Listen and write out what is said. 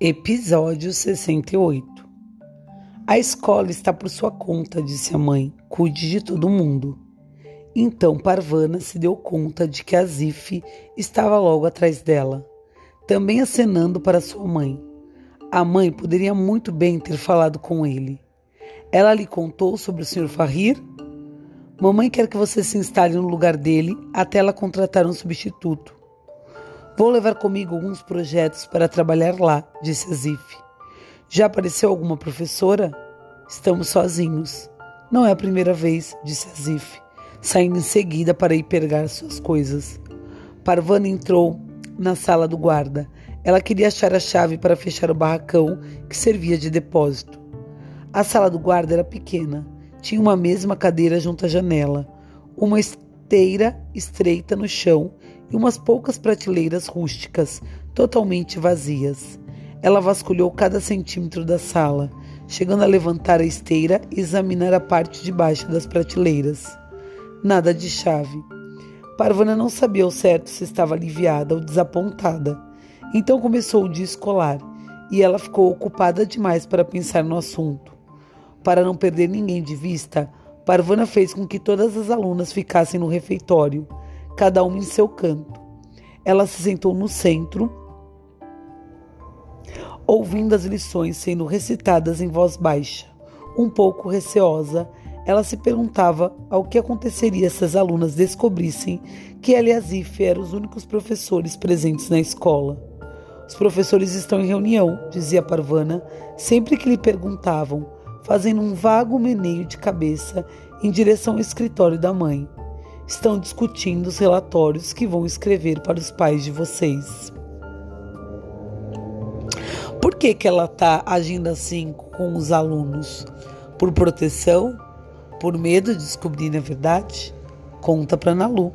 Episódio 68 A escola está por sua conta, disse a mãe. Cuide de todo mundo. Então Parvana se deu conta de que Azif estava logo atrás dela, também acenando para sua mãe. A mãe poderia muito bem ter falado com ele. Ela lhe contou sobre o Sr. Farrir? Mamãe quer que você se instale no lugar dele até ela contratar um substituto. Vou levar comigo alguns projetos para trabalhar lá, disse Azif. Já apareceu alguma professora? Estamos sozinhos. Não é a primeira vez, disse Azif, saindo em seguida para ir pegar suas coisas. Parvana entrou na sala do guarda. Ela queria achar a chave para fechar o barracão que servia de depósito. A sala do guarda era pequena. Tinha uma mesma cadeira junto à janela, uma esteira estreita no chão e umas poucas prateleiras rústicas, totalmente vazias. Ela vasculhou cada centímetro da sala, chegando a levantar a esteira e examinar a parte de baixo das prateleiras. Nada de chave. Parvana não sabia ao certo se estava aliviada ou desapontada. Então começou o dia escolar e ela ficou ocupada demais para pensar no assunto. Para não perder ninguém de vista, Parvana fez com que todas as alunas ficassem no refeitório cada uma em seu canto. Ela se sentou no centro, ouvindo as lições sendo recitadas em voz baixa. Um pouco receosa, ela se perguntava ao que aconteceria se as alunas descobrissem que ela e a Zif eram os únicos professores presentes na escola. Os professores estão em reunião, dizia Parvana, sempre que lhe perguntavam, fazendo um vago meneio de cabeça em direção ao escritório da mãe estão discutindo os relatórios que vão escrever para os pais de vocês. Por que, que ela está agindo assim com os alunos? Por proteção? Por medo de descobrir a verdade? Conta para Nalu.